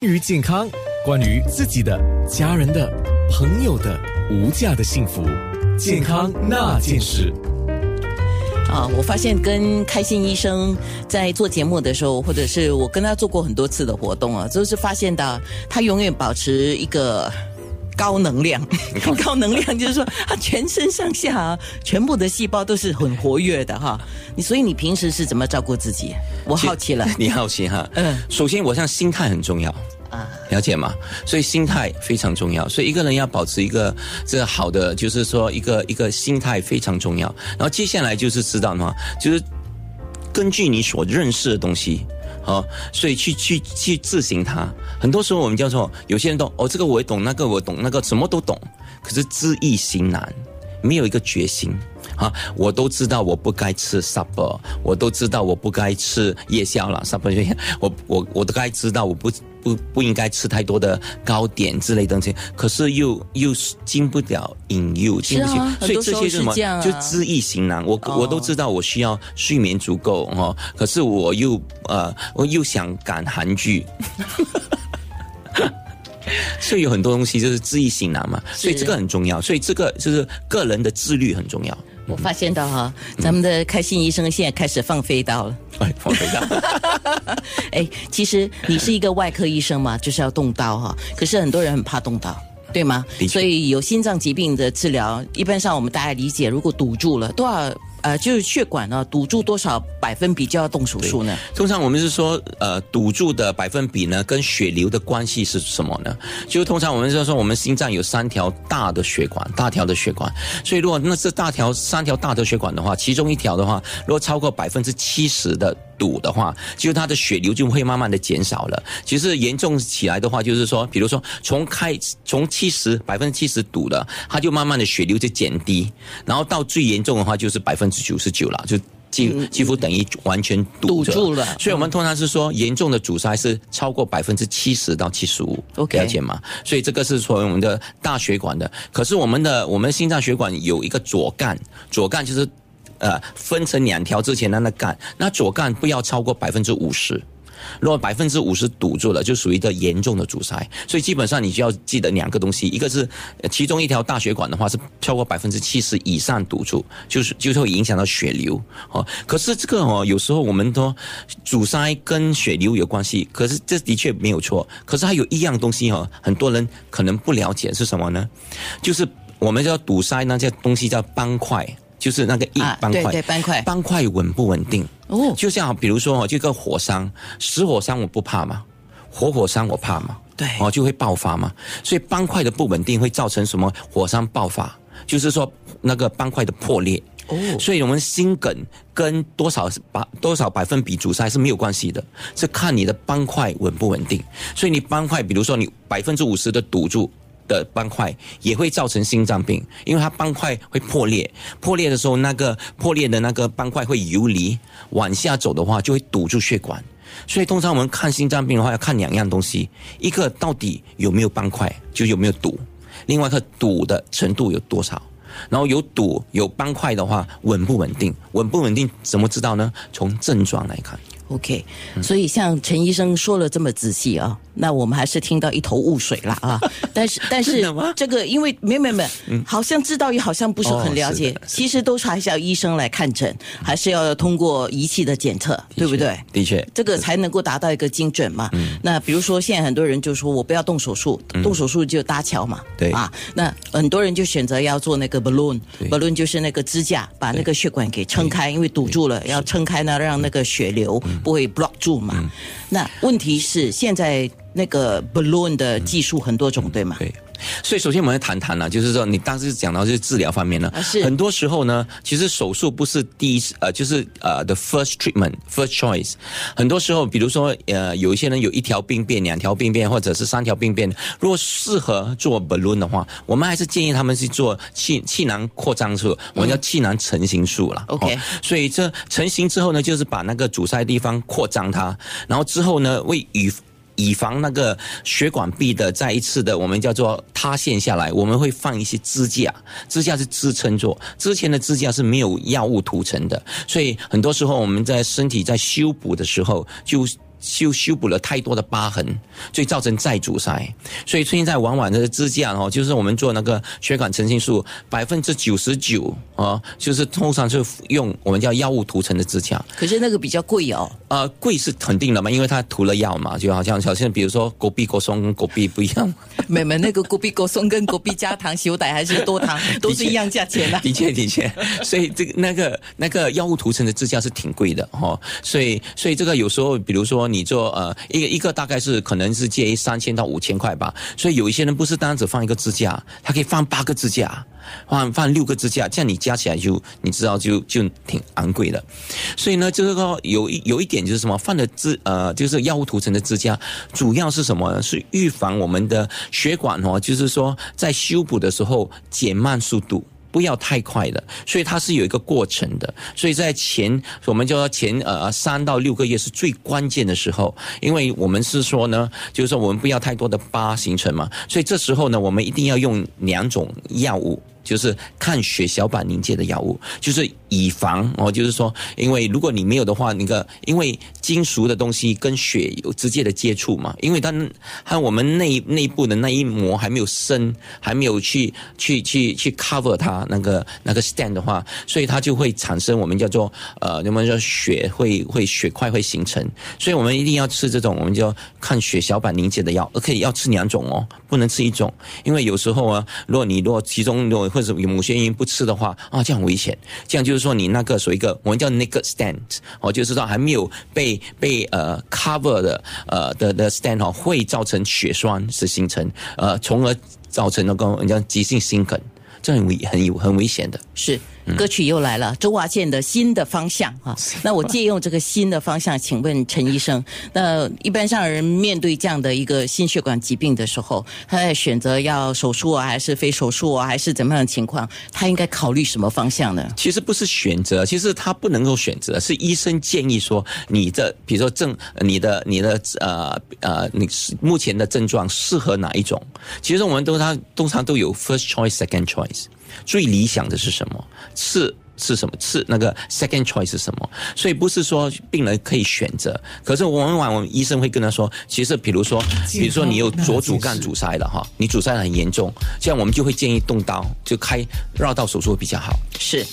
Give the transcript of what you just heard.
关于健康，关于自己的、家人的、朋友的无价的幸福，健康那件事。啊，我发现跟开心医生在做节目的时候，或者是我跟他做过很多次的活动啊，就是发现到他永远保持一个 高能量，高能量就是说他全身上下啊，全部的细胞都是很活跃的哈。你所以你平时是怎么照顾自己？我好奇了。你好奇哈？嗯，首先我想心态很重要啊，了解吗？所以心态非常重要，所以一个人要保持一个这个好的，就是说一个一个心态非常重要。然后接下来就是知道吗？就是根据你所认识的东西，啊，所以去去去自行它。很多时候我们叫做有些人都哦，这个我懂，那个我懂，那个什么都懂，可是知易行难，没有一个决心。啊，我都知道我不该吃 supper，我都知道我不该吃夜宵了 supper，我我我都该知道我不不不应该吃太多的糕点之类东西，可是又又经不了引诱，经不起，所以这些是什么？就知易行难。我我都知道我需要睡眠足够哦，可是我又呃我又想赶韩剧，所以有很多东西就是自意行难嘛，所以这个很重要，所以这个就是个人的自律很重要。我发现到哈，咱们的开心医生现在开始放飞刀了。哎，放飞刀。哎，其实你是一个外科医生嘛，就是要动刀哈。可是很多人很怕动刀，对吗？所以有心脏疾病的治疗，一般上我们大家理解，如果堵住了多少？呃，就是血管呢堵住多少百分比就要动手术呢？通常我们是说，呃，堵住的百分比呢，跟血流的关系是什么呢？就通常我们就说，我们心脏有三条大的血管，大条的血管，所以如果那是大条三条大的血管的话，其中一条的话，如果超过百分之七十的。堵的话，就它的血流就会慢慢的减少了。其实严重起来的话，就是说，比如说从开从七十百分之七十堵了，它就慢慢的血流就减低，然后到最严重的话就是百分之九十九了，就几几乎等于完全堵住了。所以我们通常是说，严重的阻塞是超过百分之七十到七十五，了解吗？所以这个是说我们的大血管的。可是我们的我们心脏血管有一个左干，左干就是。呃，分成两条之前的那干，那左干不要超过百分之五十，如果百分之五十堵住了，就属于一个严重的阻塞。所以基本上你就要记得两个东西，一个是其中一条大血管的话是超过百分之七十以上堵住，就是就是会影响到血流哦。可是这个哦，有时候我们说阻塞跟血流有关系，可是这的确没有错。可是还有一样东西哦，很多人可能不了解是什么呢？就是我们叫堵塞那些东西叫斑块。就是那个硬斑块，对斑块，斑块稳不稳定？哦，就像比如说哦，这个火山，死火山我不怕嘛，活火山我怕嘛，对，哦就会爆发嘛。所以斑块的不稳定会造成什么火山爆发？就是说那个斑块的破裂。哦，所以我们心梗跟多少百多少百分比阻塞是没有关系的，是看你的斑块稳不稳定。所以你斑块，比如说你百分之五十的堵住。的斑块也会造成心脏病，因为它斑块会破裂，破裂的时候那个破裂的那个斑块会游离，往下走的话就会堵住血管，所以通常我们看心脏病的话要看两样东西，一个到底有没有斑块，就有没有堵，另外一个堵的程度有多少，然后有堵有斑块的话稳不稳定，稳不稳定怎么知道呢？从症状来看。OK，所以像陈医生说了这么仔细啊，那我们还是听到一头雾水了啊。但是但是这个因为没有没有没有，好像知道也好像不是很了解，其实都是还是要医生来看诊，还是要通过仪器的检测，对不对？的确，这个才能够达到一个精准嘛。那比如说现在很多人就说我不要动手术，动手术就搭桥嘛。对。啊，那很多人就选择要做那个 balloon，balloon 就是那个支架，把那个血管给撑开，因为堵住了，要撑开呢，让那个血流。不会 block 住嘛？那问题是现在那个 balloon 的技术很多种，对吗？对。所以，首先我们来谈谈呢，就是说，你当时讲到就是治疗方面呢，是很多时候呢，其实手术不是第一呃，就是呃，the first treatment，first choice。很多时候，比如说呃，有一些人有一条病变、两条病变，或者是三条病变，如果适合做 balloon 的话，我们还是建议他们去做气气囊扩张术，我们叫气囊成型术了。OK。所以这成型之后呢，就是把那个阻塞地方扩张它，然后之后呢，为与以防那个血管壁的再一次的我们叫做塌陷下来，我们会放一些支架，支架是支撑住。之前的支架是没有药物涂层的，所以很多时候我们在身体在修补的时候就。修修补了太多的疤痕，所以造成再阻塞。所以现在往往的支架哦，就是我们做那个血管成型术，百分之九十九啊，就是通常是用我们叫药物涂层的支架。可是那个比较贵哦。呃，贵是肯定的嘛，因为它涂了药嘛，就好像好像比如说狗壁 狗松跟狗壁不一样。没没，那个狗壁狗松跟狗壁加糖、修胆还是多糖，都是一样价钱的。的确 的确，所以这个那个那个药物涂层的支架是挺贵的哈。所以所以这个有时候，比如说你做呃一个一个大概是可能是介于三千到五千块吧。所以有一些人不是单只放一个支架，他可以放八个支架。放放六个支架，这样你加起来就你知道就就挺昂贵的。所以呢，就是说有一有一点就是什么，放的支呃就是药物涂层的支架，主要是什么？呢？是预防我们的血管哦，就是说在修补的时候减慢速度。不要太快的，所以它是有一个过程的。所以在前，我们就说前呃三到六个月是最关键的时候，因为我们是说呢，就是说我们不要太多的疤形成嘛，所以这时候呢，我们一定要用两种药物。就是抗血小板凝结的药物，就是以防哦，就是说，因为如果你没有的话，那个因为金属的东西跟血有直接的接触嘛，因为它和我们内内部的那一膜还没有生，还没有去去去去 cover 它那个那个 stand 的话，所以它就会产生我们叫做呃，我们说血会会血块会形成，所以我们一定要吃这种我们就看血小板凝结的药，而可以要吃两种哦，不能吃一种，因为有时候啊，如果你如果其中如果或者有某些原因不吃的话啊，这样危险。这样就说，你那个属于一个我们叫 naked stand，哦，就知道还没有被被呃 cover 的呃的的 stand 哦，会造成血栓是形成，呃，从而造成那个我们叫急性心梗，这很危很有很危险的。是。歌曲又来了，周华健的新的方向啊。那我借用这个新的方向，请问陈医生，那一般上人面对这样的一个心血管疾病的时候，他在选择要手术啊，还是非手术啊，还是怎么样的情况，他应该考虑什么方向呢？其实不是选择，其实他不能够选择，是医生建议说，你的比如说症，你的你的呃呃，你目前的症状适合哪一种？其实我们都他通常都有 first choice, second choice。最理想的是什么？次是什么？次那个 second choice 是什么？所以不是说病人可以选择，可是往往我们医生会跟他说，其实比如说，比如说你有左主干阻塞了哈，你阻塞很严重，这样我们就会建议动刀，就开绕道手术比较好。是。